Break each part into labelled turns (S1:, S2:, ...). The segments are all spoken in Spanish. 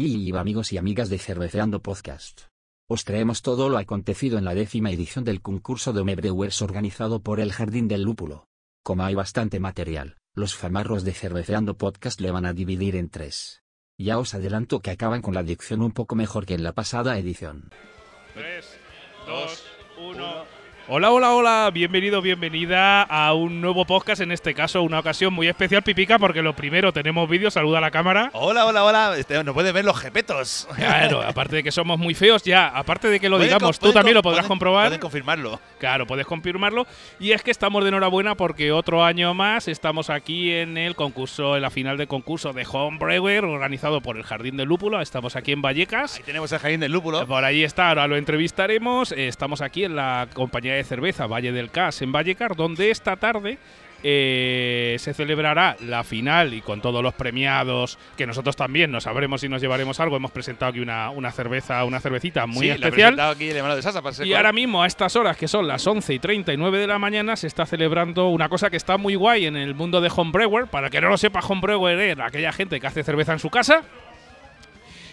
S1: Y amigos y amigas de Cerveceando Podcast. Os traemos todo lo acontecido en la décima edición del concurso de Homebrewers organizado por el Jardín del Lúpulo. Como hay bastante material, los famarros de Cerveceando Podcast le van a dividir en tres. Ya os adelanto que acaban con la dicción un poco mejor que en la pasada edición.
S2: 3, 2, 1. Hola, hola, hola, bienvenido, bienvenida a un nuevo podcast, en este caso una ocasión muy especial, Pipica, porque lo primero tenemos vídeo, saluda a la cámara.
S3: Hola, hola, hola, este, nos pueden ver los jepetos.
S2: Claro, aparte de que somos muy feos, ya, aparte de que lo digamos, tú también lo podrás comprobar.
S3: Pueden confirmarlo.
S2: Claro, puedes confirmarlo. Y es que estamos de enhorabuena porque otro año más estamos aquí en el concurso, en la final de concurso de Homebrewer, organizado por el Jardín del Lúpulo. Estamos aquí en Vallecas.
S3: Ahí tenemos el Jardín del Lúpulo.
S2: Por ahí está, ahora lo entrevistaremos. Estamos aquí en la compañía de cerveza Valle del Cas en Vallecar, donde esta tarde eh, se celebrará la final y con todos los premiados, que nosotros también nos sabremos si nos llevaremos algo. Hemos presentado aquí una, una cerveza, una cervecita muy especial.
S3: aquí el de Sasa
S2: y ahora mismo, a estas horas, que son las 11 y 39 de la mañana, se está celebrando una cosa que está muy guay en el mundo de Homebrewer. Para que no lo sepa, Homebrewer es aquella gente que hace cerveza en su casa.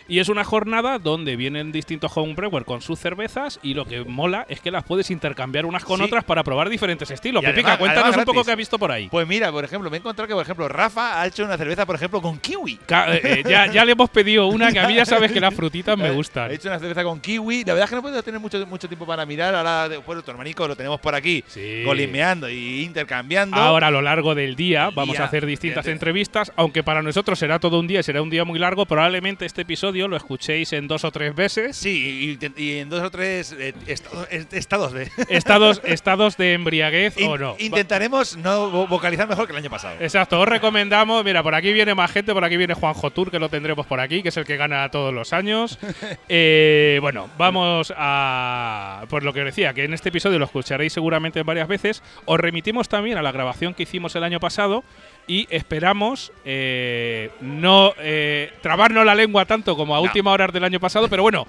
S2: Y es una jornada donde vienen distintos homebrewer con sus cervezas y lo que mola es que las puedes intercambiar unas con otras para probar diferentes estilos. Pipica, cuéntanos un poco qué has visto por ahí.
S3: Pues mira, por ejemplo, me he encontrado que, por ejemplo, Rafa ha hecho una cerveza, por ejemplo, con kiwi.
S2: Eh, eh, ya, ya le hemos pedido una que a mí ya sabes que las frutitas me gustan.
S3: Ha hecho una cerveza con kiwi. La verdad es que no puedo tener mucho, mucho tiempo para mirar. Ahora, bueno, tu hermanico lo tenemos por aquí, sí. golimeando y intercambiando.
S2: Ahora, a lo largo del día, vamos a hacer distintas entrevistas. Aunque para nosotros será todo un día y será un día muy largo, probablemente este episodio lo escuchéis en dos o tres veces.
S3: Sí, y, en dos o tres eh, estados de.
S2: Estados, estados de embriaguez o no.
S3: Intentaremos no vocalizar mejor que el año pasado.
S2: Exacto, os recomendamos. Mira, por aquí viene más gente, por aquí viene Juan Jotur, que lo tendremos por aquí, que es el que gana todos los años. Eh, bueno, vamos a. Por lo que os decía, que en este episodio lo escucharéis seguramente varias veces. Os remitimos también a la grabación que hicimos el año pasado y esperamos eh, no eh, trabarnos la lengua tanto como a última hora del año pasado, pero bueno,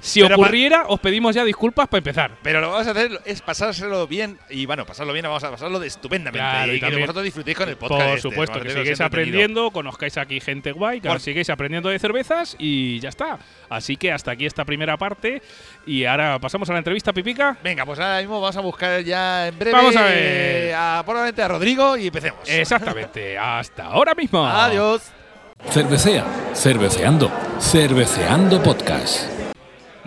S2: si ocurriera, os pedimos ya disculpas para empezar.
S3: Pero lo que vamos a hacer es pasárselo bien y bueno, pasarlo bien, vamos a pasarlo de estupendamente. y, que vosotros disfrutéis con el podcast.
S2: Por
S3: este,
S2: supuesto, que sigáis aprendiendo, conozcáis aquí gente guay, que sigáis aprendiendo de cervezas y ya está. Así que hasta aquí esta primera parte y ahora pasamos a la entrevista, Pipica.
S3: Venga, pues ahora mismo vamos a buscar ya en breve
S2: vamos a, ver.
S3: a probablemente a Rodrigo y empecemos.
S2: Exactamente, hasta ahora mismo.
S3: Adiós.
S4: Cervecea, cerveceando, cerveceando podcast.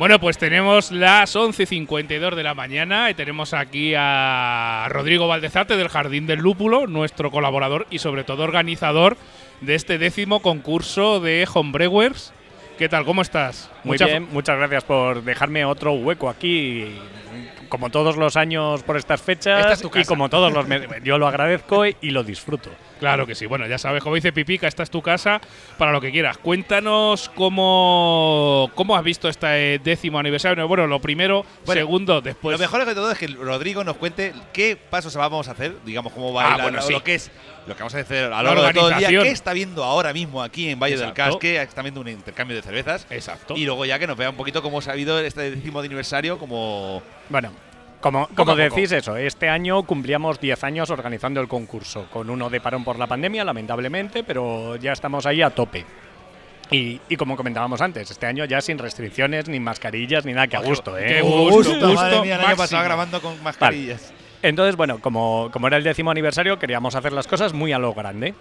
S2: Bueno, pues tenemos las 11.52 de la mañana y tenemos aquí a Rodrigo Valdezate del Jardín del Lúpulo, nuestro colaborador y sobre todo organizador de este décimo concurso de Homebrewers. ¿Qué tal? ¿Cómo estás?
S5: Muy bien, muchas gracias por dejarme otro hueco aquí como todos los años por estas fechas y como todos los yo lo agradezco y lo disfruto.
S2: Claro que sí. Bueno, ya sabes, como dice Pipica, esta es tu casa para lo que quieras. Cuéntanos cómo, cómo has visto este décimo aniversario. Bueno, lo primero, segundo, después.
S3: Lo mejor de todo es que Rodrigo nos cuente qué pasos vamos a hacer, digamos, cómo va a ir lo que es lo que vamos a hacer a lo largo de todo el día, qué está viendo ahora mismo aquí en Valle del Casque, está viendo un intercambio de cervezas.
S2: Exacto.
S3: Y luego ya que nos vea un poquito cómo se ha habido este décimo aniversario, como.
S5: Bueno, como, como decís eso, este año cumplíamos 10 años organizando el concurso, con uno de parón por la pandemia, lamentablemente, pero ya estamos ahí a tope. Y, como comentábamos antes, este año ya sin restricciones, ni mascarillas, ni nada, que a gusto, ¿eh?
S2: ¡Qué gusto! gusto,
S3: Madre mía, el año pasado grabando con mascarillas.
S5: Entonces, bueno, como, como era el décimo aniversario, queríamos hacer las cosas muy a lo grande.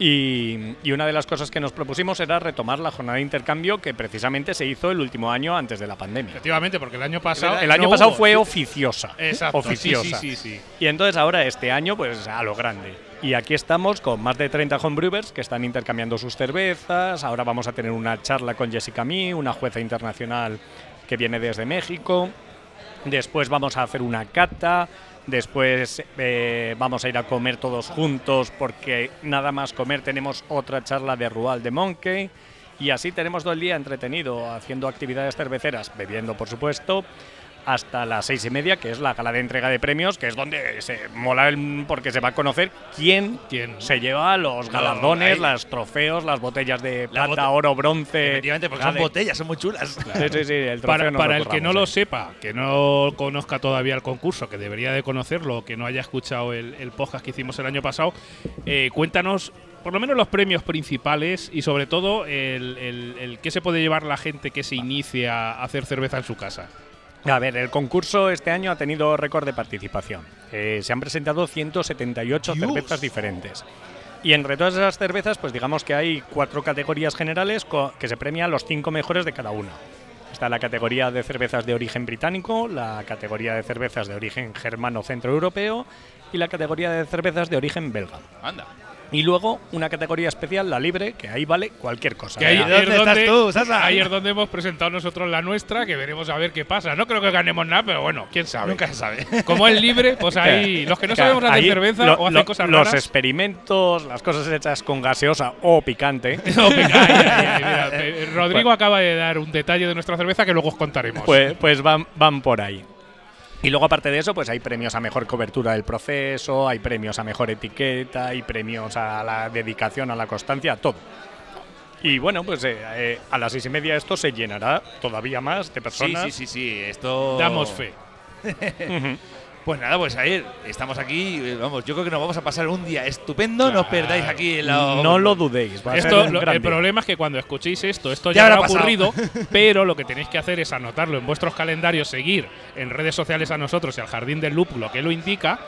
S5: Y, una de las cosas que nos propusimos era retomar la jornada de intercambio que precisamente se hizo el último año antes de la pandemia.
S2: Efectivamente, porque el año pasado.
S5: El año pasado fue oficiosa.
S2: Exacto.
S5: Oficiosa.
S2: Sí, sí, sí,
S5: Y entonces ahora, este año, pues a lo grande. Y aquí estamos con más de 30 homebrewers que están intercambiando sus cervezas. Ahora vamos a tener una charla con Jessica Mi, una jueza internacional que viene desde México. Después vamos a hacer una cata Después eh, vamos a ir a comer todos juntos porque nada más comer tenemos otra charla de Rual de Monkey. Y así tenemos todo el día entretenido haciendo actividades cerveceras, bebiendo por supuesto, hasta las seis y media, que es la gala de entrega de premios, que es donde se mola porque se va a conocer quién,
S2: ¿Quién?
S5: se lleva los galardones, los trofeos, las botellas de plata, oro, bronce.
S3: Efectivamente, porque son botellas, son muy chulas.
S5: Sí, sí, sí, el
S2: para, para el que no lo sepa, que no conozca todavía el concurso, que debería de conocerlo, que no haya escuchado el, podcast que hicimos el año pasado, eh, cuéntanos por lo menos los premios principales y sobre todo el, el, qué se puede llevar la gente que se inicia a hacer cerveza en su casa.
S5: A ver, el concurso este año ha tenido récord de participación. Eh, se han presentado 178 cervezas diferentes. Y entre todas esas cervezas, pues digamos que hay cuatro categorías generales que se premian los cinco mejores de cada una. Está la categoría de cervezas de origen británico, la categoría de cervezas de origen germano centroeuropeo y la categoría de cervezas de origen belga.
S3: Anda.
S5: Y luego una categoría especial, la libre, que ahí vale cualquier cosa.
S2: Que ahí, ¿Dónde estás tú, Sasa? Ahí es donde hemos presentado nosotros la nuestra, que veremos a ver qué pasa. No creo que ganemos nada, pero bueno, quién sabe.
S3: Nunca se sabe.
S2: Como es libre, pues ahí los que no sabemos hacer cerveza o hacen cosas
S5: raras. Los experimentos, las cosas hechas con gaseosa o picante.
S2: Rodrigo acaba de dar un detalle de nuestra cerveza que luego os contaremos.
S5: Pues, pues van, van por ahí. Y luego, aparte de eso, pues hay premios a mejor cobertura del proceso, hay premios a mejor etiqueta, hay premios a la dedicación, a la constancia, todo. Y bueno, pues eh, eh, a las seis y media esto se llenará todavía más de personas.
S3: Sí, sí, sí, sí. Esto.
S2: Damos fe.
S3: Pues nada, pues ahí estamos aquí. Vamos, yo creo que nos vamos a pasar un día estupendo. No os perdáis aquí
S5: No lo dudéis.
S2: esto, el problema es que cuando escuchéis esto, esto ya, habrá ocurrido, pero lo que tenéis que hacer es anotarlo en vuestros calendarios, seguir en redes sociales a nosotros y al Jardín del Lúpulo, que lo indica.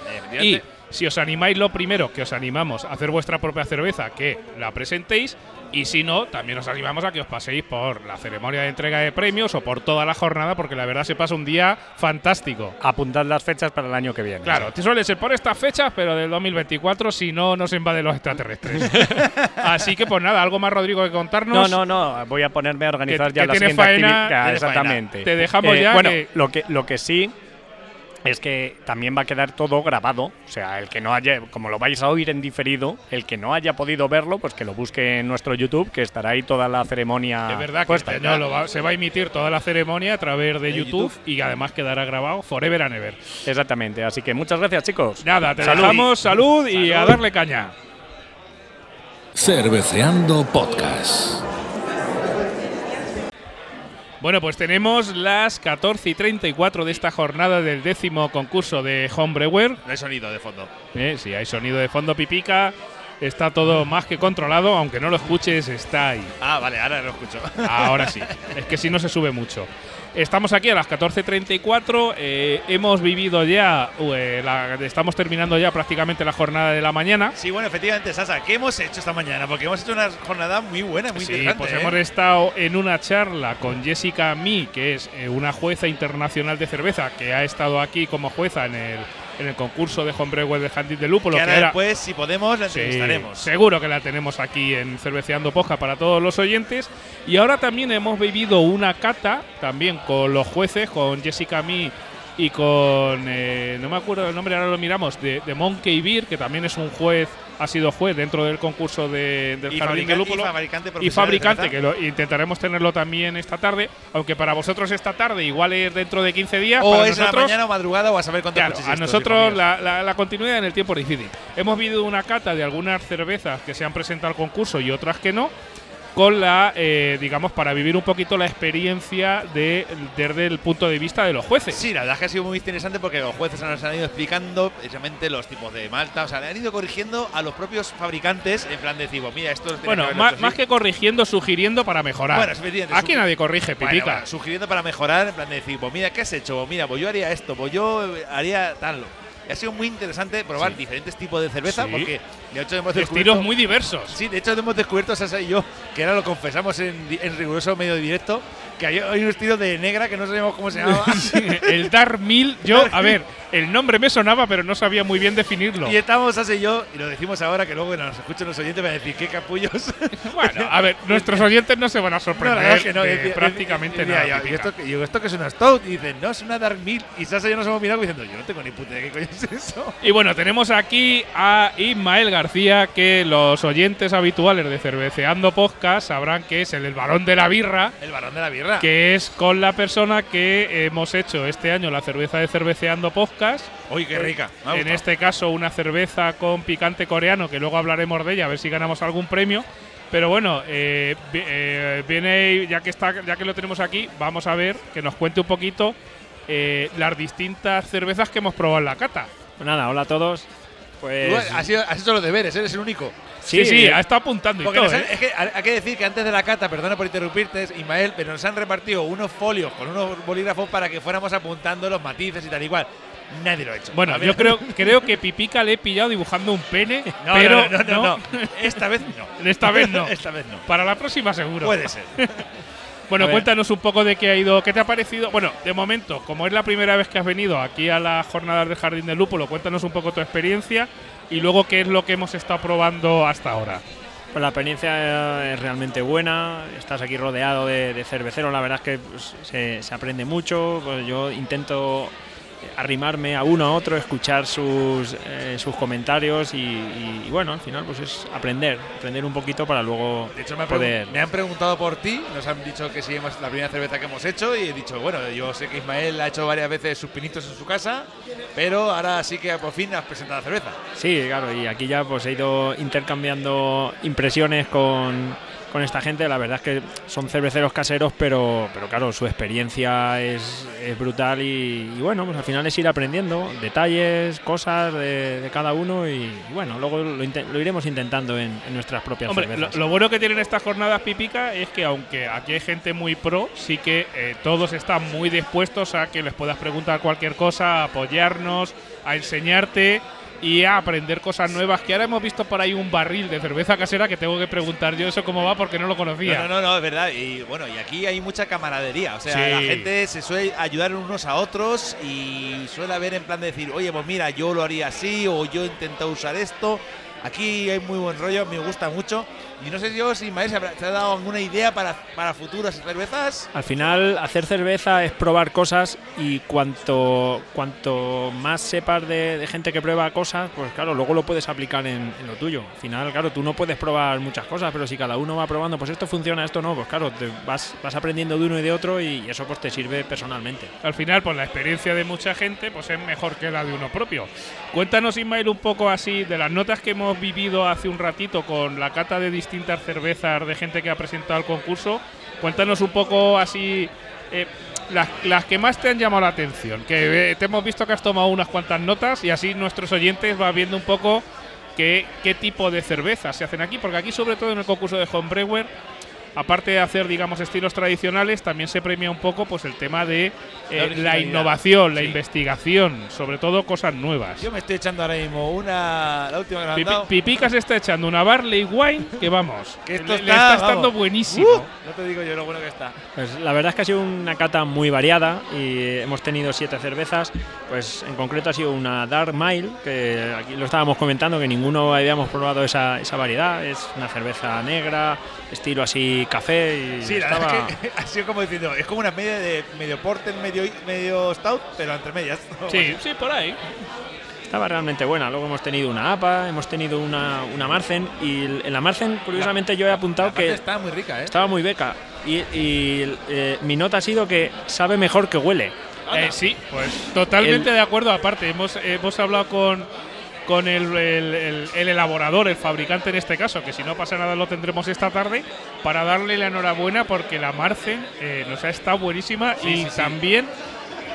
S2: y si os animáis, lo primero que os animamos a hacer vuestra propia cerveza, que la presentéis. Y si no, también os animamos a que os paséis por la ceremonia de entrega de premios o por toda la jornada, porque la verdad se pasa un día fantástico.
S5: Apuntad las fechas para el año que viene.
S2: Claro, te suele ser por estas fechas, pero del 2024, si no nos invaden los extraterrestres. Así que, pues nada, algo más, Rodrigo, que contarnos.
S5: No, no, no. Voy a ponerme a organizar ya la siguiente actividad. Exactamente.
S2: Te dejamos eh, ya.
S5: Bueno, lo que, lo que sí es que también va a quedar todo grabado. O sea, el que no haya, como lo vais a oír en diferido, el que no haya podido verlo, pues que lo busque en nuestro YouTube, que estará ahí toda la ceremonia.
S2: Es verdad que este se va a emitir toda la ceremonia a través de YouTube, y además quedará grabado forever and ever.
S5: Exactamente. Así que muchas gracias, chicos.
S2: Nada, te dejamos salud y a darle caña.
S4: Cerveceando Podcast.
S2: Bueno, pues tenemos las 14 y 34 de esta jornada del décimo concurso de Homebrewer.
S3: No hay sonido de fondo.
S2: Eh, sí, hay sonido de fondo pipica. Está todo más que controlado, aunque no lo escuches, está ahí.
S3: Ah, vale, ahora lo escucho.
S2: Ahora sí. Es que si no se sube mucho. Estamos aquí a las 14.34. Eh, hemos vivido ya, eh, estamos terminando ya prácticamente la jornada de la mañana.
S3: Sí, bueno, efectivamente, Sasa, ¿qué hemos hecho esta mañana? Porque hemos hecho una jornada muy buena, muy sí,
S2: Pues
S3: ¿eh?
S2: hemos estado en una charla con Jessica Mi, que es una jueza internacional de cerveza, que ha estado aquí como jueza en el en el concurso de Homebrewer de Handit de Lúpulo.
S3: Que, que después, si podemos, la entrevistaremos.
S2: seguro que la tenemos aquí en Cerveceando Poja para todos los oyentes. Y ahora también hemos vivido una cata, también con los jueces, con Jessica Mi y con, eh, no me acuerdo el nombre, ahora lo miramos, de, de Monkey Beer, que también es un juez ha sido juez dentro del concurso de, del Jardín de Lúpulo.
S3: Y fabricante,
S2: y fabricante que lo, intentaremos tenerlo también esta tarde, aunque para vosotros esta tarde igual es dentro de 15 días.
S3: O
S2: es
S3: la mañana o madrugada o a saber cuánto
S2: claro, A nosotros la, la, continuidad en el tiempo es difícil. Hemos vivido una cata de algunas cervezas que se han presentado al concurso y otras que no con la, eh, digamos, para vivir un poquito la experiencia de, desde el punto de vista de los jueces.
S3: Sí, la verdad es que ha sido muy interesante porque los jueces nos han ido explicando precisamente los tipos de malta, o sea, le han ido corrigiendo a los propios fabricantes en plan de decir, pues mira, esto
S2: Bueno, más, que corrigiendo, sugiriendo para mejorar. Bueno, Aquí nadie corrige, pipica.
S3: sugiriendo para mejorar, en plan de decir, pues mira, ¿qué has hecho? Mira, pues yo haría esto, pues yo haría tal ha sido muy interesante probar diferentes tipos de cerveza porque de hecho hemos
S2: descubierto estilos muy diversos.
S3: Sí, de hecho hemos descubierto Sasa y yo que ahora lo confesamos en, en riguroso medio directo que hay, un estilo de negra que no sabemos cómo se llama.
S2: el Dark Mill, yo, a ver, el nombre me sonaba, pero no sabía muy bien definirlo.
S3: Y estamos así yo, y lo decimos ahora, que luego nos escuchen los oyentes, van a decir, ¿qué capullos?
S2: bueno, a ver, nuestros oyentes no se van a sorprender. No, no, prácticamente nada.
S3: y esto, y esto que es una Stout, y dicen, no, es una Dark Mill. Y Sasa y yo nos hemos mirado diciendo, yo no tengo ni puta idea de qué coño es eso.
S2: Y bueno, tenemos aquí a Ismael García, que los oyentes habituales de Cerveceando Podcast sabrán que es el, el varón de la birra.
S3: El varón de la birra.
S2: Que es con la persona que hemos hecho este año la cerveza de Cerveceando Podcast.
S3: ¡Uy, qué rica!
S2: en este caso, una cerveza con picante coreano, que luego hablaremos de ella, a ver si ganamos algún premio. Pero bueno, eh, eh, viene, ya que, está, ya que lo tenemos aquí, vamos a ver que nos cuente un poquito eh, las distintas cervezas que hemos probado en la cata.
S6: Pues nada, hola a todos. Pues.
S3: Has, hecho los deberes, eres el único.
S2: Sí, sí, ha estado apuntando y todo. ¿eh?
S3: Es que hay que decir que antes de la cata, perdona por interrumpirte, Ismael, pero nos han repartido unos folios con unos bolígrafos para que fuéramos apuntando los matices y tal igual. Nadie lo ha hecho.
S2: Bueno, yo creo, creo que Pipica le he pillado dibujando un pene,
S3: no,
S2: pero
S3: no, no, no, Esta vez no.
S2: Esta vez no.
S3: Esta vez no.
S2: Para la próxima seguro.
S3: Puede ser.
S2: Bueno, cuéntanos un poco de qué ha ido, qué te ha parecido. Bueno, de momento, como es la primera vez que has venido aquí a las jornadas del Jardín del Lúpulo, cuéntanos un poco tu experiencia y luego qué es lo que hemos estado probando hasta ahora.
S6: Pues la experiencia es realmente buena, estás aquí rodeado de, cerveceros, la verdad es que pues, se, se, aprende mucho, pues yo intento arrimarme a uno a otro, escuchar sus, eh, sus comentarios y, bueno, al final pues es aprender, aprender un poquito para luego
S3: de hecho, me
S6: poder...
S3: Me han preguntado por ti, nos han dicho que si es la primera cerveza que hemos hecho y he dicho, bueno, yo sé que Ismael ha hecho varias veces sus pinitos en su casa, pero ahora sí que por fin has presentado la cerveza.
S6: Sí, claro, y aquí ya pues he ido intercambiando impresiones con con esta gente. La verdad es que son cerveceros caseros, pero, pero claro, su experiencia es, brutal y, bueno, pues al final es ir aprendiendo detalles, cosas de, cada uno y, bueno, luego lo, iremos intentando en, nuestras propias
S2: Hombre,
S6: cervezas.
S2: Lo, bueno que tienen estas jornadas pipica es que aunque aquí hay gente muy pro, sí que eh, todos están muy dispuestos a que les puedas preguntar cualquier cosa, a apoyarnos, a enseñarte y a aprender cosas nuevas. Que ahora hemos visto por ahí un barril de cerveza casera que tengo que preguntar yo eso cómo va porque no lo conocía.
S3: No, no, no, es verdad. Y bueno, y aquí hay mucha camaradería. O sea, la gente se suele ayudar unos a otros y suele haber en plan de decir, oye, pues mira, yo lo haría así o yo he intentado usar esto. Aquí hay muy buen rollo, me gusta mucho. Y no sé yo si Maes te ha dado alguna idea para, para futuras cervezas.
S6: Al final, hacer cerveza es probar cosas y cuanto, cuanto más sepas de, gente que prueba cosas, pues claro, luego lo puedes aplicar en, lo tuyo. Al final, claro, tú no puedes probar muchas cosas, pero si cada uno va probando, pues esto funciona, esto no, pues claro, te vas, vas aprendiendo de uno y de otro y eso pues te sirve personalmente.
S2: Al final, pues la experiencia de mucha gente pues es mejor que la de uno propio. Cuéntanos, Ismael, un poco así de las notas que hemos vivido hace un ratito con la cata de distintos distintas cervezas de gente que ha presentado el concurso. Cuéntanos un poco así eh, las, que más te han llamado la atención. Que eh, te hemos visto que has tomado unas cuantas notas y así nuestros oyentes van viendo un poco qué, qué tipo de cervezas se hacen aquí. Porque aquí, sobre todo en el concurso de Homebrewer, aparte de hacer, digamos, estilos tradicionales, también se premia un poco pues el tema de eh, la, innovación, la investigación, sobre todo cosas nuevas.
S3: Yo me estoy echando ahora mismo una. La última que
S2: Pipica se está echando una Barley Wine que vamos. que esto está, estando buenísimo. Uh,
S3: no te digo yo lo bueno que está.
S6: Pues la verdad es que ha sido una cata muy variada y hemos tenido siete cervezas. Pues en concreto ha sido una Dark Mile, que aquí lo estábamos comentando, que ninguno habíamos probado esa, esa variedad. Es una cerveza negra, estilo así café. Y
S3: sí,
S6: estaba...
S3: ha sido como diciendo, es como una media de medio porter, medio medio, stout, pero entre medias.
S2: Sí, sí, por ahí.
S6: Estaba realmente buena. Luego hemos tenido una APA, hemos tenido una, una Marcen. Y en la Marcen, curiosamente, yo he apuntado que.
S3: Estaba muy rica, ¿eh?
S6: Estaba muy beca. Y, eh, mi nota ha sido que sabe mejor que huele.
S2: Eh, sí, pues totalmente de acuerdo. Aparte, hemos, hemos hablado con con el, el, elaborador, el fabricante en este caso, que si no pasa nada lo tendremos esta tarde, para darle la enhorabuena porque la Marcen eh, nos ha estado buenísima y también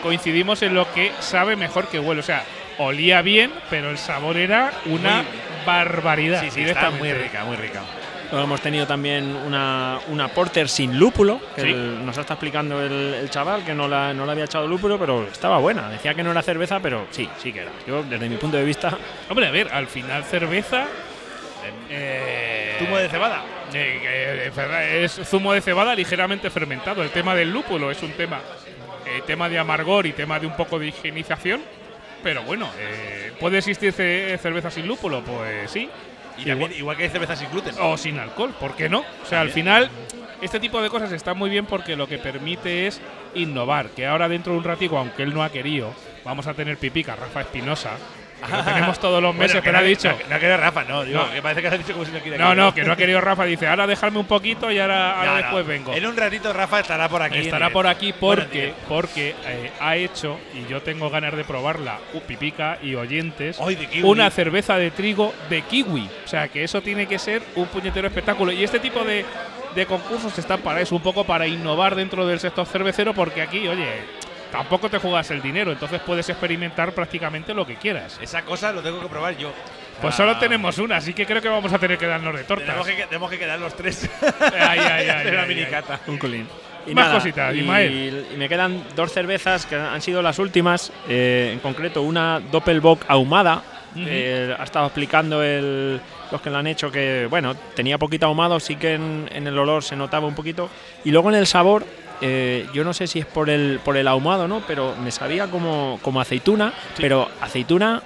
S2: coincidimos en lo que sabe mejor que huele. O sea, olía bien, pero el sabor era una barbaridad.
S3: Sí, sí, está muy rica, muy rica.
S6: Luego hemos tenido también una, una porter sin lúpulo, que nos está explicando el, chaval que no la, no la había echado lúpulo, pero estaba buena. Decía que no era cerveza, pero sí, sí que era. Yo, desde mi punto de vista.
S2: Hombre, a ver, al final cerveza.
S3: Eh, ¿Zumo de cebada?
S2: Eh, eh, es zumo de cebada ligeramente fermentado. El tema del lúpulo es un tema, tema de amargor y tema de un poco de higienización. Pero bueno, ¿puede existir cerveza sin lúpulo? Pues sí.
S3: Igual, que hay cerveza sin gluten.
S2: O sin alcohol, ¿por qué no? O sea, al final, este tipo de cosas está muy bien porque lo que permite es innovar. Que ahora, dentro de un ratico, aunque él no ha querido, vamos a tener pipica Rafa Espinosa lo tenemos todos los meses, pero ha dicho.
S3: No, ha querido Rafa, no, digo, que parece que has dicho como si no quiere.
S2: No, no, que no ha querido Rafa. Dice, ahora déjame un poquito y ahora, después vengo.
S3: En un ratito Rafa estará por aquí.
S2: Estará por aquí porque, porque eh, ha hecho, y yo tengo ganas de probarla, Pipica y oyentes, una cerveza de trigo de kiwi. O sea, que eso tiene que ser un puñetero espectáculo. Y este tipo de, de concursos están para eso, un poco para innovar dentro del sector cervecero, porque aquí, oye tampoco te juegas el dinero, entonces puedes experimentar prácticamente lo que quieras.
S3: Esa cosa lo tengo que probar yo.
S2: Pues
S3: Ah,
S2: solo tenemos una, así que creo que vamos a tener que darnos de tortas.
S3: Tenemos que, tenemos que quedar los tres.
S2: Ay, ay, ay,
S3: de la minicata.
S6: Un colín. Y
S2: Más
S6: nada,
S2: cositas,
S6: y,
S2: Ismael.
S6: y me quedan dos cervezas que han sido las últimas, eh, en concreto una Doppelbock ahumada. Eh, ha estado explicando el- los que la han hecho que, bueno, tenía poquito ahumado, sí que en, en el olor se notaba un poquito. Y luego en el sabor, eh, yo no sé si es por el, por el ahumado, ¿no? Pero me sabía como, como aceituna, pero aceituna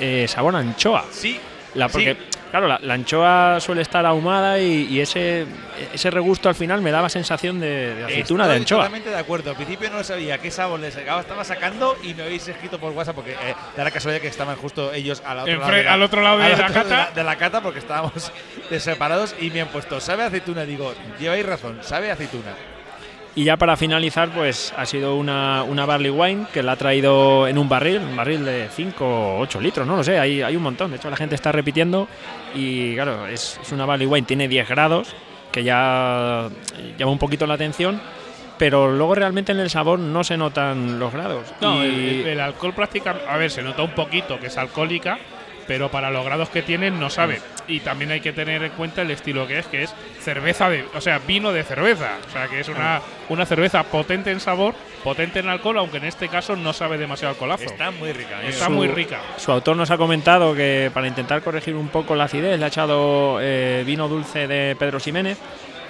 S6: eh, sabor anchoa.
S3: Sí,
S6: La, porque,
S3: Sí.
S6: claro, la, la anchoa suele estar ahumada y, y ese, ese regusto al final me daba sensación de, de aceituna
S3: Estoy
S6: de anchoa.
S3: totalmente de acuerdo. Al principio no sabía qué sabor les. Estaba sacando y me habéis escrito por WhatsApp porque eh, da la casualidad que estaban justo ellos al otro, lado, de la,
S2: al otro lado de
S3: al
S2: la
S3: otro
S2: cata.
S3: de la- de la cata porque estábamos separados y me han puesto, ¿sabe aceituna? Digo, lleváis razón, sabe a aceituna.
S6: Y ya para finalizar, pues ha sido una, una barley wine que la ha traído en un barril, un barril de 5 o 8 litros, no lo sé, hay, hay un montón. De hecho, la gente está repitiendo y claro, es, es una barley wine, tiene 10 grados, que ya llama un poquito la atención, pero luego realmente en el sabor no se notan los grados.
S2: No,
S6: Y-
S2: el, el- el alcohol prácticamente. A ver, se nota un poquito que es alcohólica, pero para los grados que tiene no sabe. Y también hay que tener en cuenta el estilo que es, que es cerveza de. O sea, vino de cerveza. O sea, que es una, una cerveza potente en sabor, potente en alcohol, aunque en este caso no sabe demasiado alcoholazo.
S3: Está muy rica. ¿eh?
S2: Está
S6: Su-
S2: muy rica.
S6: Su autor nos ha comentado que para intentar corregir un poco la acidez le ha echado eh, vino dulce de Pedro Ximénez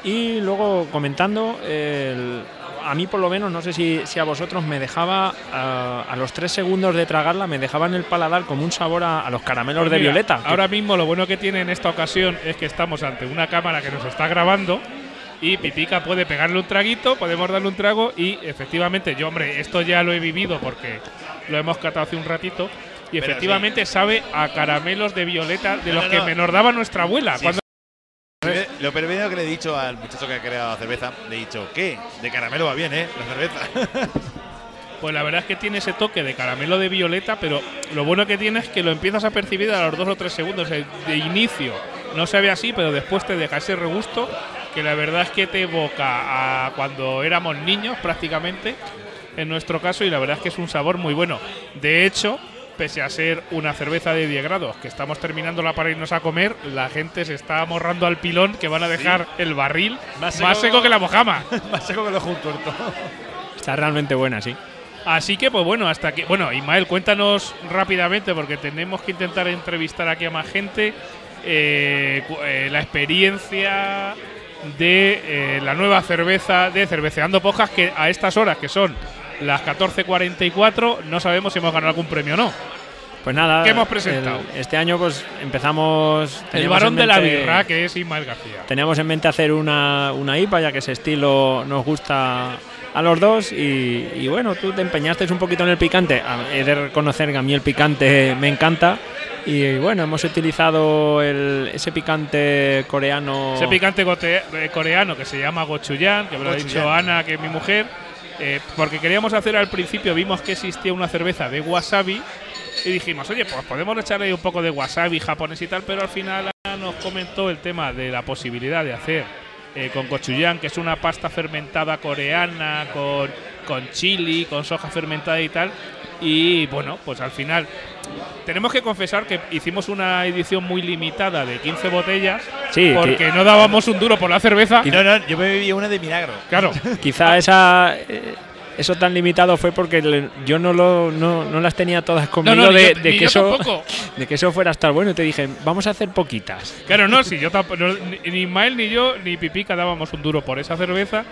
S6: y luego comentando, el- a mí por lo menos, no sé si, si a vosotros me dejaba, a, a los tres segundos de tragarla, me dejaba en el paladar como un sabor a, a los caramelos de
S2: Pues Mira,
S6: violeta.
S2: Ahora mismo lo bueno que tiene en esta ocasión es que estamos ante una cámara que nos está grabando y Pipica puede pegarle un traguito, podemos darle un trago y efectivamente yo, hombre, esto ya lo he vivido porque lo hemos catado hace un ratito y
S3: Pero
S2: efectivamente sabe a caramelos de violeta de
S3: No,
S2: los
S3: no,
S2: que
S3: no.
S2: me nos daba nuestra abuela.
S3: Sí,
S2: cuando
S3: Lo primero que le he dicho al muchacho que ha creado la cerveza, le he dicho, ¿qué? De caramelo va bien, ¿eh? La cerveza.
S2: Pues la verdad es que tiene ese toque de caramelo de violeta, pero lo bueno que tiene es que lo empiezas a percibir a los dos o tres segundos. De inicio no se ve así, pero después te deja ese regusto que la verdad es que te evoca a cuando éramos niños prácticamente, en nuestro caso, y la verdad es que es un sabor muy bueno. De hecho, pese a ser una cerveza de 10 grados, que estamos terminándola para irnos a comer, la gente se está amorrando al pilón que van a dejar el barril
S3: Más
S2: más
S3: seco-
S2: que la mojama.
S3: Más seco que lo junto tuerto.
S6: Está realmente buena, sí.
S2: Así que, pues bueno, hasta que. Bueno, Ismael, cuéntanos rápidamente, porque tenemos que intentar entrevistar aquí a más gente. eh, eh, la experiencia de eh, la nueva cerveza de Cerveceando Pojas, que a estas horas, que son las 14.44, no sabemos si hemos ganado algún premio o no.
S6: Pues nada,
S2: ¿Qué hemos presentado?
S6: el- este año pues empezamos...
S2: El varón de la birra, que es Ismael García.
S6: Teníamos en mente hacer una, una IPA, ya que ese estilo nos gusta a los dos. Y, y bueno, tú te empeñaste un poquito en el picante. He de reconocer que a mí el picante me encanta. Y bueno, hemos utilizado el- ese picante coreano.
S2: Ese picante eh, coreano que se llama gochujang, que me lo ha dicho. Ana, que es mi mujer, eh, porque queríamos hacer al principio, vimos que existía una cerveza de wasabi y dijimos, oye, pues podemos echarle un poco de wasabi japonés y tal, pero al final nos comentó el tema de la posibilidad de hacer eh, con gochujang, que es una pasta fermentada coreana con, con chili, con soja fermentada y tal. Y bueno, pues al final tenemos que confesar que hicimos una edición muy limitada de 15 botellas
S6: Sí,
S2: porque no dábamos un duro por la cerveza.
S3: No, no, yo me bebí una de milagro.
S2: Claro,
S6: Quizá esa, eh, eso tan limitado fue porque le- yo no, lo, no, no las tenía todas conmigo
S2: no, ni
S6: de,
S2: yo-
S6: de que eso, de que eso fuera a estar bueno. Y te dije, vamos a hacer poquitas.
S2: claro, no, si yo tampoco, no, ni, ni Ismael ni yo ni Pipica dábamos un duro por esa cerveza.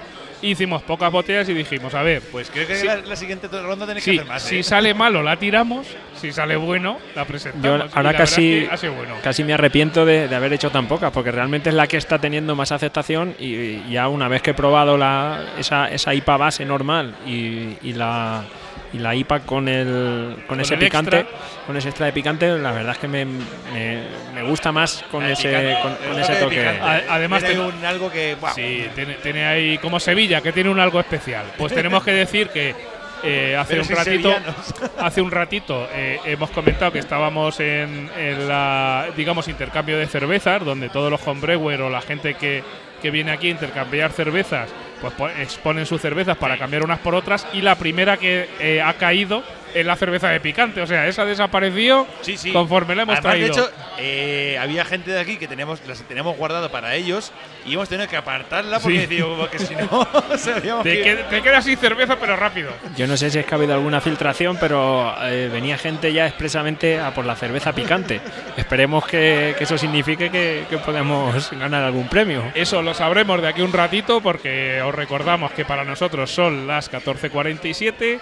S2: Hicimos pocas botellas y dijimos, a ver,
S3: Pues creo que
S2: Sí.
S3: la, la siguiente ronda tenéis que hacer más.
S2: si
S3: ¿eh?
S2: sale malo la tiramos, si sale bueno la presentamos.
S6: Yo ahora casi-
S2: es que bueno.
S6: Casi me arrepiento de, de haber hecho tan pocas, porque realmente es la que está teniendo más aceptación y, y ya una vez que he probado la, esa, esa IPA base normal y, y la, y la IPA con, el, con,
S2: Con
S6: ese
S2: el
S6: picante,
S2: extra.
S6: con ese extra de picante, la verdad es que me, me, me gusta más con
S3: El
S6: ese,
S3: picante,
S6: con,
S3: toque
S6: ese
S3: de
S6: toque.
S2: A- además
S3: Tiene un algo que.
S2: Sí, tiene, tiene ahí como Sevilla, que tiene un algo especial. Pues tenemos que decir que eh, hace un ratito, hace un ratito eh, hemos comentado que estábamos en, en la, digamos, intercambio de cervezas, donde todos los homebrewer o la gente que, que viene aquí a intercambiar cervezas, pues po- exponen sus cervezas para cambiar unas por otras y la primera que eh, ha caído es la cerveza de picante. O sea, esa desapareció
S3: Sí, sí.
S2: conforme la hemos
S3: Además,
S2: traído.
S3: De hecho, eh, había gente de aquí que tenemos, las tenemos guardado para ellos y hemos tenido que apartarla porque,
S2: Sí.
S3: digo, porque si no,
S2: te,
S3: que-
S2: qued- te quedas sin cerveza, pero rápido.
S6: Yo no sé si es que ha habido alguna filtración, pero eh, venía gente ya expresamente a por la cerveza picante. Esperemos que, que eso signifique que, que podemos ganar algún premio.
S2: Eso lo sabremos de aquí un ratito porque os recordamos que para nosotros son las 14.47.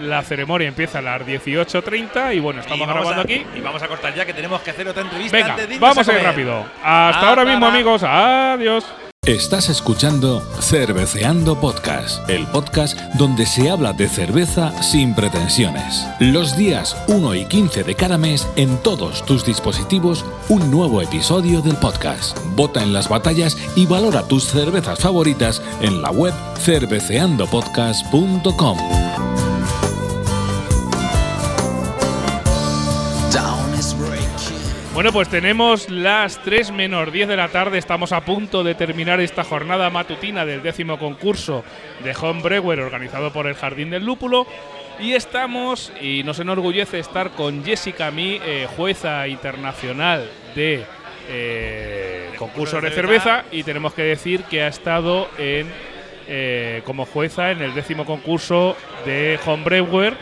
S2: La ceremonia empieza a las 18.30 y bueno, estamos
S3: vamos
S2: grabando
S3: a-
S2: aquí.
S3: Y vamos a cortar ya que tenemos que hacer otra entrevista
S2: Venga,
S3: antes de irnos
S2: vamos a ir rápido. Hasta
S3: Hasta
S2: ahora mismo, amigos. Adiós.
S4: Estás escuchando Cerveceando Podcast, el podcast donde se habla de cerveza sin pretensiones. Los días 1 y 15 de cada mes, en todos tus dispositivos, un nuevo episodio del podcast. Vota en las batallas y valora tus cervezas favoritas en la web cerveceandopodcast.com.
S2: Bueno, pues tenemos las 3 menos 10 de la tarde. Estamos a punto de terminar esta jornada matutina del décimo concurso de Homebrewer organizado por el Jardín del Lúpulo. Y estamos, y nos enorgullece estar con Jessica Mi, eh, jueza internacional de eh, concursos de cerveza. Y tenemos que decir que ha estado en, eh, como jueza en el décimo concurso de Homebrewer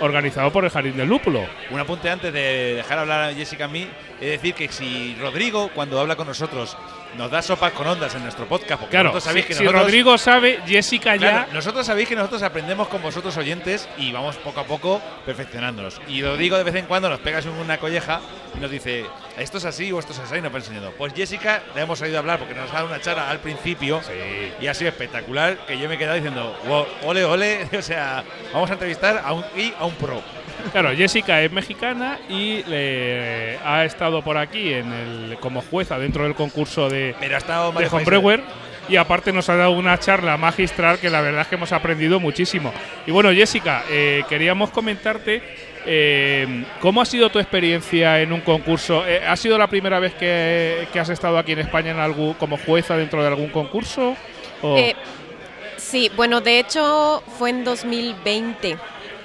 S2: organizado por el Jardín del Lúpulo.
S3: Un apunte antes de dejar hablar a Jessica a mí, es decir, que si Rodrigo, cuando habla con nosotros, nos da sopas con ondas en nuestro podcast, porque
S2: Claro,
S3: sabéis que
S2: si
S3: nosotros,
S2: Rodrigo sabe, Jessica ya.
S3: Nosotros sabéis que nosotros aprendemos con vosotros oyentes y vamos poco a poco perfeccionándonos. Y Rodrigo de vez en cuando nos pegas una colleja y nos dice, esto es así o esto es así y nos va enseñando. Pues Jessica la hemos oído hablar porque nos ha dado una charla al principio y ha sido espectacular que yo me he quedado diciendo, wow, ole, ole, o sea, vamos a entrevistar a un, y a un pro.
S2: Claro, Jessica es mexicana y eh, ha estado por aquí en el, como jueza dentro del concurso de,
S3: Pero ha estado
S2: de. Homebrewer. Y aparte nos ha dado una charla magistral que la verdad es que hemos aprendido muchísimo. Y bueno, Jessica, eh, queríamos comentarte eh, cómo ha sido tu experiencia en un concurso. Eh, ¿Ha sido la primera vez que, que has estado aquí en España en algún, como jueza dentro de algún concurso? O-
S7: Eh, sí, bueno, de hecho fue en 2020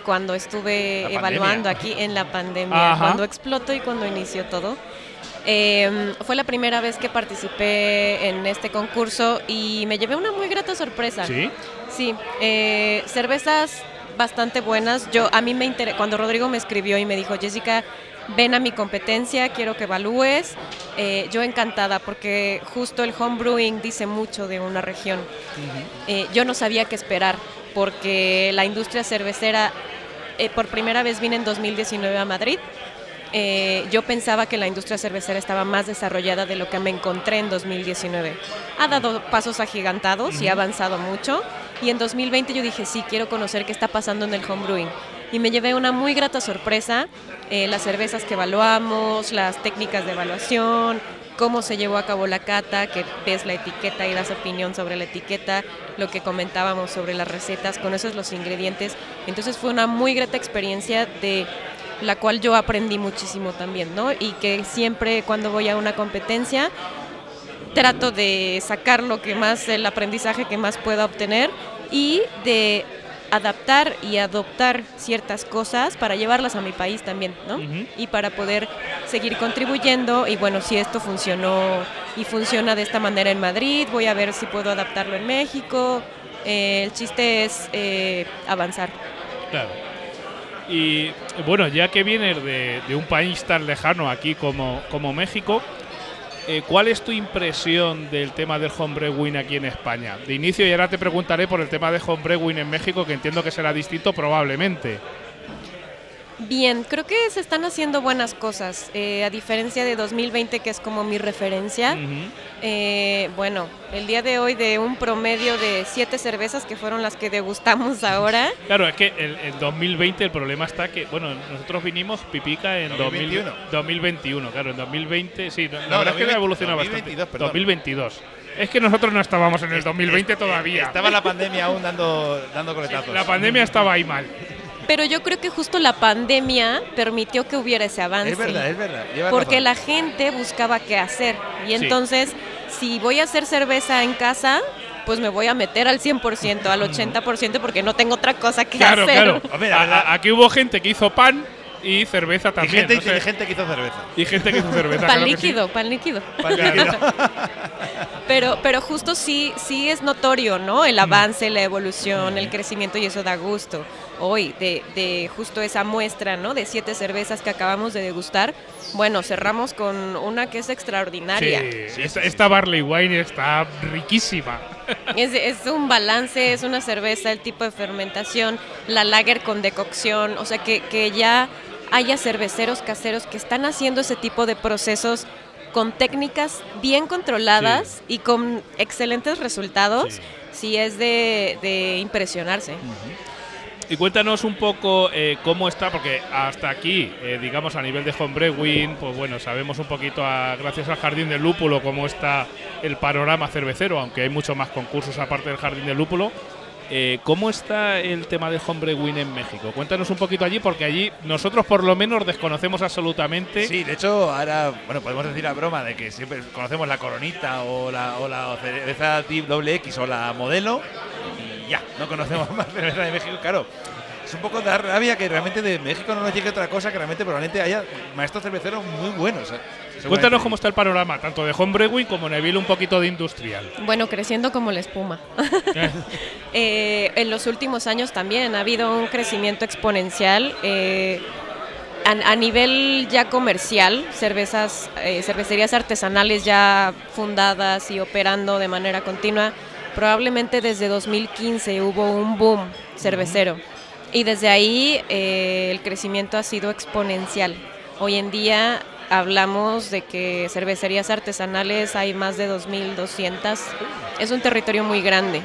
S7: cuando estuve
S3: La
S7: evaluando
S3: pandemia.
S7: aquí en la pandemia,
S2: Ajá.
S7: cuando explotó y cuando inició todo. Eh, fue la primera vez que participé en este concurso y me llevé una muy grata sorpresa.
S2: ¿Sí?
S7: Sí, eh, cervezas bastante buenas. Yo a mí me inter- cuando Rodrigo me escribió y me dijo Jessica ven a mi competencia, quiero que evalúes. Eh, yo encantada porque justo el homebrewing dice mucho de una región. Eh, yo no sabía qué esperar porque la industria cervecera eh, por primera vez vine en 2019 a Madrid. Eh, yo pensaba que la industria cervecera estaba más desarrollada de lo que me encontré en 2019. Ha dado pasos agigantados y ha avanzado mucho. Y en 2020 yo dije, sí, quiero conocer qué está pasando en el homebrewing. Y me llevé una muy grata sorpresa, eh, las cervezas que evaluamos, las técnicas de evaluación, cómo se llevó a cabo la cata, que ves la etiqueta y das opinión sobre la etiqueta, lo que comentábamos sobre las recetas, conoces los ingredientes. Entonces fue una muy grata experiencia de la cual yo aprendí muchísimo también, ¿no? Y que siempre cuando voy a una competencia trato de sacar lo que más, el aprendizaje que más pueda obtener y de adaptar y adoptar ciertas cosas para llevarlas a mi país también, ¿no? Y para poder seguir contribuyendo y bueno, si esto funcionó y funciona de esta manera en Madrid, voy a ver si puedo adaptarlo en México. Eh, el chiste es eh, avanzar.
S2: Claro. Y bueno, ya que vienes de, de un país tan lejano aquí como, como México, eh, ¿cuál es tu impresión del tema del homebrewing aquí en España? De inicio, y ahora te preguntaré por el tema de homebrewing en México, que entiendo que será distinto probablemente.
S7: Bien, creo que se están haciendo buenas cosas, eh, a diferencia de 2020, que es como mi referencia. Eh, bueno, el día de hoy de un promedio de siete cervezas, que fueron las que degustamos ahora.
S2: Claro, es que el, en 2020 el problema está que, bueno, nosotros vinimos pipica en
S3: 2021.
S2: 2000 2021, claro, en 2020, sí, la
S3: No,
S2: verdad es que
S3: 2020,
S2: ha evolucionado
S3: 2022,
S2: bastante.
S3: perdón.
S2: 2022. Es que nosotros no estábamos en el 2020 todavía.
S3: Estaba la pandemia aún dando, dando coletazos.
S2: La pandemia estaba ahí mal.
S7: Pero yo creo que justo la pandemia permitió que hubiera ese avance.
S3: Es verdad, es verdad.
S7: Porque
S3: razón.
S7: la gente buscaba qué hacer. Y
S2: Sí.
S7: entonces, si voy a hacer cerveza en casa, pues me voy a meter al 100%, al 80% porque no tengo otra cosa que
S2: Claro,
S7: hacer.
S2: claro. A- a- aquí hubo gente que hizo pan y cerveza
S3: Y
S2: también.
S3: gente,
S2: no sé.
S3: y gente que hizo cerveza.
S2: Y gente que hizo cerveza.
S7: Pan
S2: claro que sí.
S7: líquido, pan líquido.
S2: Claro.
S7: Pero, pero justo sí, sí es notorio, ¿no? El avance, la evolución, el crecimiento y eso da gusto. Hoy, de, de justo esa muestra, ¿no? De siete cervezas que acabamos de degustar, bueno, cerramos con una que es extraordinaria.
S2: Sí, esta, esta Barley Wine está riquísima.
S7: Es, es un balance, es una cerveza, el tipo de fermentación, la lager con decocción, o sea que, que ya haya cerveceros caseros que están haciendo ese tipo de procesos con técnicas bien controladas y con excelentes resultados,
S2: Sí.
S7: sí, es de, de impresionarse.
S2: Y cuéntanos un poco eh, cómo está, porque hasta aquí, eh, digamos a nivel de homebrewing, pues bueno, sabemos un poquito, a- gracias al Jardín del Lúpulo, cómo está el panorama cervecero, aunque hay muchos más concursos aparte del Jardín del Lúpulo. Eh, ¿Cómo está el tema del homebrewing en México? Cuéntanos un poquito allí, porque allí nosotros por lo menos desconocemos absolutamente.
S3: Sí, de hecho, ahora, bueno, podemos decir la broma de que siempre conocemos la coronita o la, o la cerveza doble X o la modelo y ya, no conocemos más cerveza de México, claro. Es un poco de rabia que realmente de México no nos llegue otra cosa que realmente probablemente haya maestros cerveceros muy buenos. ¿eh?
S2: Cuéntanos cómo está el panorama, tanto de homebrewing como Neville un poquito de industrial.
S7: Bueno, creciendo como la espuma. Eh, en los últimos años también ha habido un crecimiento exponencial. eh, a, a nivel ya comercial, cervezas, eh, cervecerías artesanales ya fundadas y operando de manera continua, probablemente desde 2015 hubo un boom cervecero. Y desde ahí eh, el crecimiento ha sido exponencial. Hoy en día hablamos de que cervecerías artesanales hay más de 2.200. Es un territorio muy grande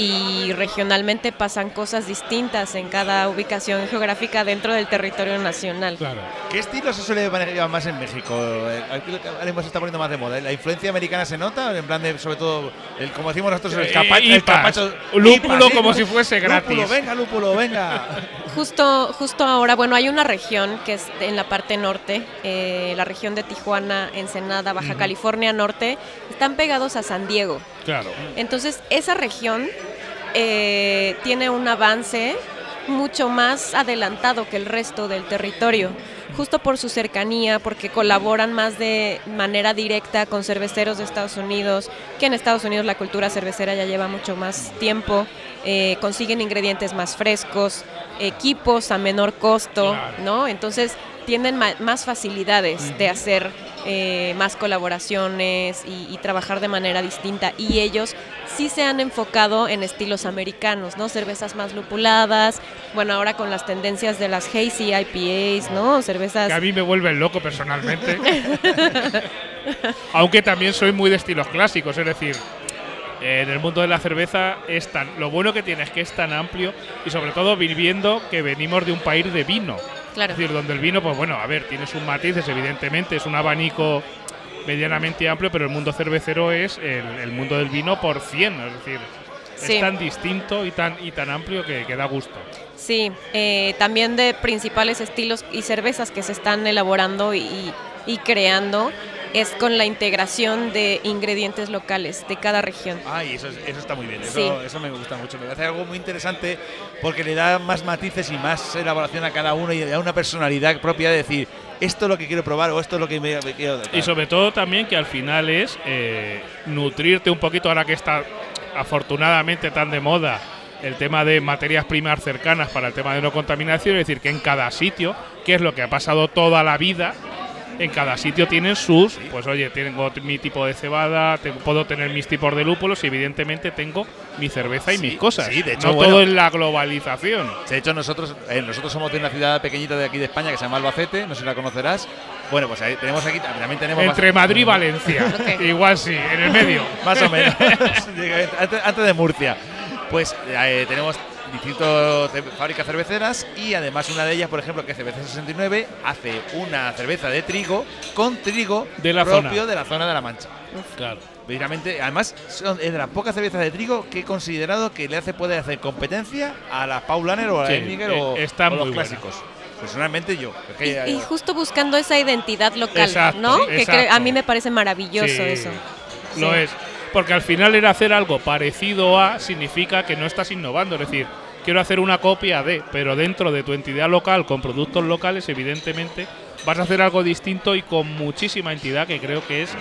S7: y regionalmente pasan cosas distintas en cada ubicación geográfica dentro del territorio nacional.
S2: Claro.
S3: ¿Qué estilo se suele manejar más en México? Eh, ahora mismo se está poniendo más de moda. ¿La influencia americana se nota? En plan de, sobre todo, el, como decimos nosotros, el,
S2: Eh,
S3: capa- el
S2: IPAs.
S3: capacho.
S2: Lúpulo
S3: IPAs,
S2: como si fuese gratis.
S3: Lúpulo, venga, lúpulo, venga.
S7: Justo, justo ahora, bueno, hay una región que es en la parte norte, eh, la región de Tijuana, Ensenada, Baja California Norte, están pegados a San Diego.
S2: Claro.
S7: Entonces, esa región eh, tiene un avance mucho más adelantado que el resto del territorio, justo por su cercanía, porque colaboran más de manera directa con cerveceros de Estados Unidos, que en Estados Unidos la cultura cervecera ya lleva mucho más tiempo, eh, consiguen ingredientes más frescos, equipos a menor costo. ¿no? Entonces tienen más facilidades de hacer eh, más colaboraciones y, y trabajar de manera distinta. Y ellos sí se han enfocado en estilos americanos, ¿no? Cervezas más lupuladas, bueno, ahora con las tendencias de las hazy IPAs, ¿no? Cervezas...
S2: Que a mí me vuelven loco personalmente. Aunque también soy muy de estilos clásicos, es decir, en el mundo de la cerveza es tan lo bueno que tiene es que es tan amplio y sobre todo viviendo que venimos de un país de vino.
S7: Claro.
S2: Es decir, donde el vino, pues bueno, a ver, tiene sus matices, evidentemente, es un abanico medianamente amplio, pero el mundo cervecero es el, el mundo del vino por 100, es decir,
S7: Sí.
S2: es tan distinto y tan, y tan amplio que, que da gusto.
S7: Sí, eh, también de principales estilos y cervezas que se están elaborando y, y creando es con la integración de ingredientes locales de cada región.
S3: Ay, eso, es- eso está muy bien, eso,
S7: Sí.
S3: eso me gusta mucho. Me parece algo muy interesante porque le da más matices y más elaboración a cada uno y le da una personalidad propia de decir, esto es lo que quiero probar o esto es lo que me, me quiero.
S2: Y sobre todo también que al final es eh, nutrirte un poquito ahora que está afortunadamente tan de moda el tema de materias primas cercanas para el tema de no contaminación, es decir, que en cada sitio, que es lo que ha pasado toda la vida, en cada sitio tienen sus, pues oye, tengo mi tipo de cebada, tengo- puedo tener mis tipos de lúpulos y evidentemente tengo mi cerveza y
S3: Sí,
S2: mis cosas.
S3: sí, de hecho,
S2: no
S3: bueno.
S2: todo en la globalización.
S3: De hecho, nosotros, eh, nosotros somos de una ciudad pequeñita de aquí de España que se llama Albacete, no sé si la conocerás. Bueno, pues ahí tenemos aquí, también tenemos
S2: Entre Madrid y Valencia. Igual sí, en el medio.
S3: más o menos, antes, antes de Murcia. Pues eh, tenemos distintas fábricas cerveceras y además una de ellas, por ejemplo, que es Cerveza 69, hace una cerveza de trigo con trigo
S2: De la
S3: propio
S2: zona.
S3: de la zona de la Mancha.
S2: Claro.
S3: Precisamente, además, son, es de las pocas cervezas de trigo que he considerado que le hace puede hacer competencia a las Paulaner o a
S2: Sí,
S3: la Heineken
S2: eh,
S3: o,
S2: está
S3: o los
S2: buena.
S3: clásicos. Personalmente yo. es que,
S7: Y, y justo buscando esa identidad local,
S2: Exacto,
S7: ¿no? Que
S2: exacto.
S7: cre- a mí me parece maravilloso
S2: Sí,
S7: eso.
S2: Lo
S7: Sí.
S2: es. Porque al final era hacer algo parecido a significa que no estás innovando, es decir, quiero hacer una copia de, pero dentro de tu entidad local con productos locales, evidentemente vas a hacer algo distinto y con muchísima entidad que creo que es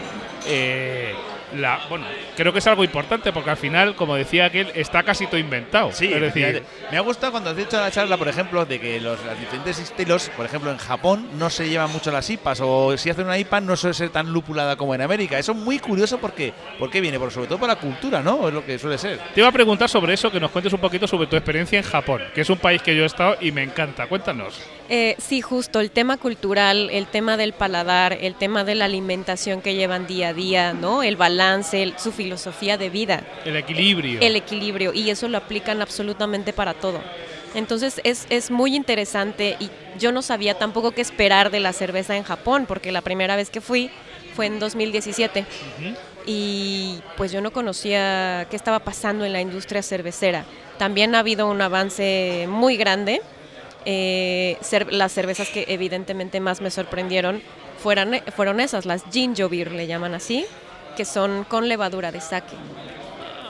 S2: eh, la, bueno, creo que es algo importante porque al final, como decía aquel, está casi todo inventado.
S3: Sí,
S2: es decir,
S3: me ha gustado cuando has dicho en la charla, por ejemplo, de que los, diferentes estilos, por ejemplo, en Japón no se llevan mucho las IPAs o si hacen una IPA no suele ser tan lupulada como en América. Eso es muy curioso porque ¿por qué viene? Porque sobre todo por la cultura, ¿no? Es lo que suele ser.
S2: Te iba a preguntar sobre eso, que nos cuentes un poquito sobre tu experiencia en Japón, que es un país que yo he estado y me encanta. Cuéntanos.
S7: Eh, sí, justo, el tema cultural, el tema del paladar, el tema de la alimentación que llevan día a día, ¿no? El balance, su filosofía de vida.
S2: El equilibrio.
S7: El equilibrio, y eso lo aplican absolutamente para todo. Entonces es, es muy interesante y yo no sabía tampoco qué esperar de la cerveza en Japón, porque la primera vez que fui fue en 2017 y pues yo no conocía qué estaba pasando en la industria cervecera. También ha habido un avance muy grande eh, las cervezas que evidentemente más me sorprendieron fueron, fueron esas, las ginger beer le llaman así, que son con levadura de sake.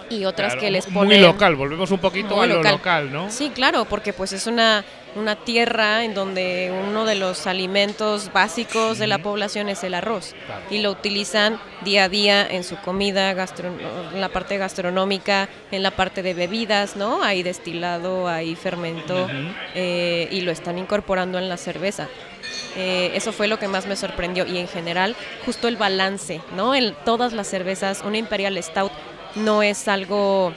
S7: Y otras que les ponen...
S2: Muy local, volvemos un poquito a lo local. ¿no?
S7: Sí, claro, porque pues es una, una tierra en donde uno de los alimentos básicos de la población es el arroz. Y lo utilizan día a día en su comida, en la parte gastronómica, en la parte de bebidas, ¿no? Hay destilado, hay fermento, eh, y lo están incorporando en la cerveza. Eh, eso fue lo que más me sorprendió y en general justo el balance, ¿no? En todas las cervezas, una Imperial Stout no es algo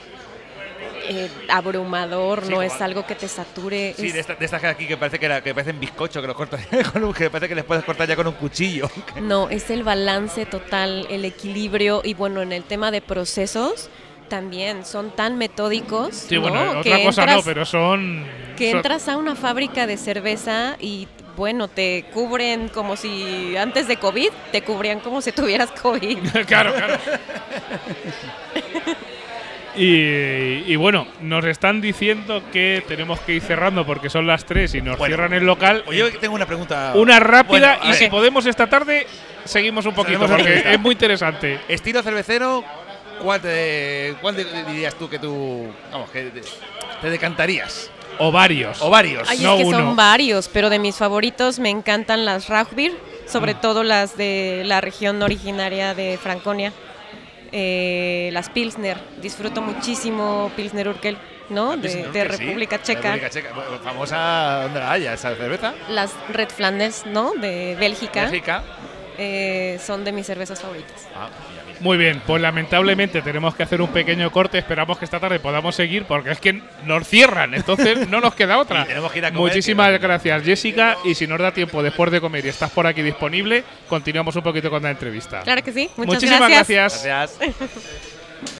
S7: eh, abrumador, no es algo que te sature.
S3: Sí, de estas de aquí que parece que, que parecen bizcocho, que los cortas que parece que les puedes cortar ya con un cuchillo.
S7: No, es el balance total, el equilibrio y bueno, en el tema de procesos también son tan metódicos.
S2: Sí, bueno, otra cosa no, pero son.
S7: Que entras a una fábrica de cerveza y bueno, te cubren como si antes de COVID te cubrían como si tuvieras COVID.
S2: claro, claro. Y, bueno, nos están diciendo que tenemos que ir cerrando porque son las 3 y nos cierran el local.
S3: Oye, tengo una pregunta.
S2: Una rápida y si podemos esta tarde, seguimos un poquito porque es muy interesante.
S3: Estilo cervecero, ¿cuál, ¿cuál dirías tú que tú vamos, que te decantarías?
S2: O varios.
S3: O varios.
S7: Ay, es que son varios, pero de mis favoritos me encantan las Rauchbier, sobre mm. todo las de la región originaria de Franconia. Eh, las Pilsner, disfruto muchísimo Pilsner Urkel, ¿no? de, República Checa.
S3: República Checa. Famosa, ¿dónde la haya esa cerveza?
S7: Las Red Flanders, ¿no? De Bélgica.
S3: Bélgica.
S7: Eh, son de mis cervezas favoritas.
S2: Ah, muy bien, pues lamentablemente tenemos que hacer un pequeño corte. Esperamos que esta tarde podamos seguir porque es que nos cierran, entonces no nos queda otra. Muchísimas gracias, Jessica. Y si nos da tiempo después de comer y estás por aquí disponible, continuamos un poquito con la entrevista.
S7: Claro que sí.
S2: Muchísimas gracias.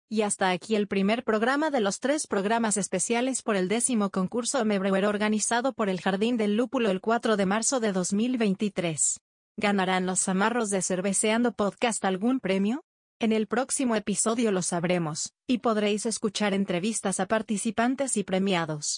S8: Y hasta aquí el primer programa de los tres programas especiales por el décimo concurso Mebrewer organizado por el Jardín del Lúpulo el 4 de marzo de 2023. ¿Ganarán los amarros de Cerveceando Podcast algún premio? En el próximo episodio lo sabremos, y podréis escuchar entrevistas a participantes y premiados.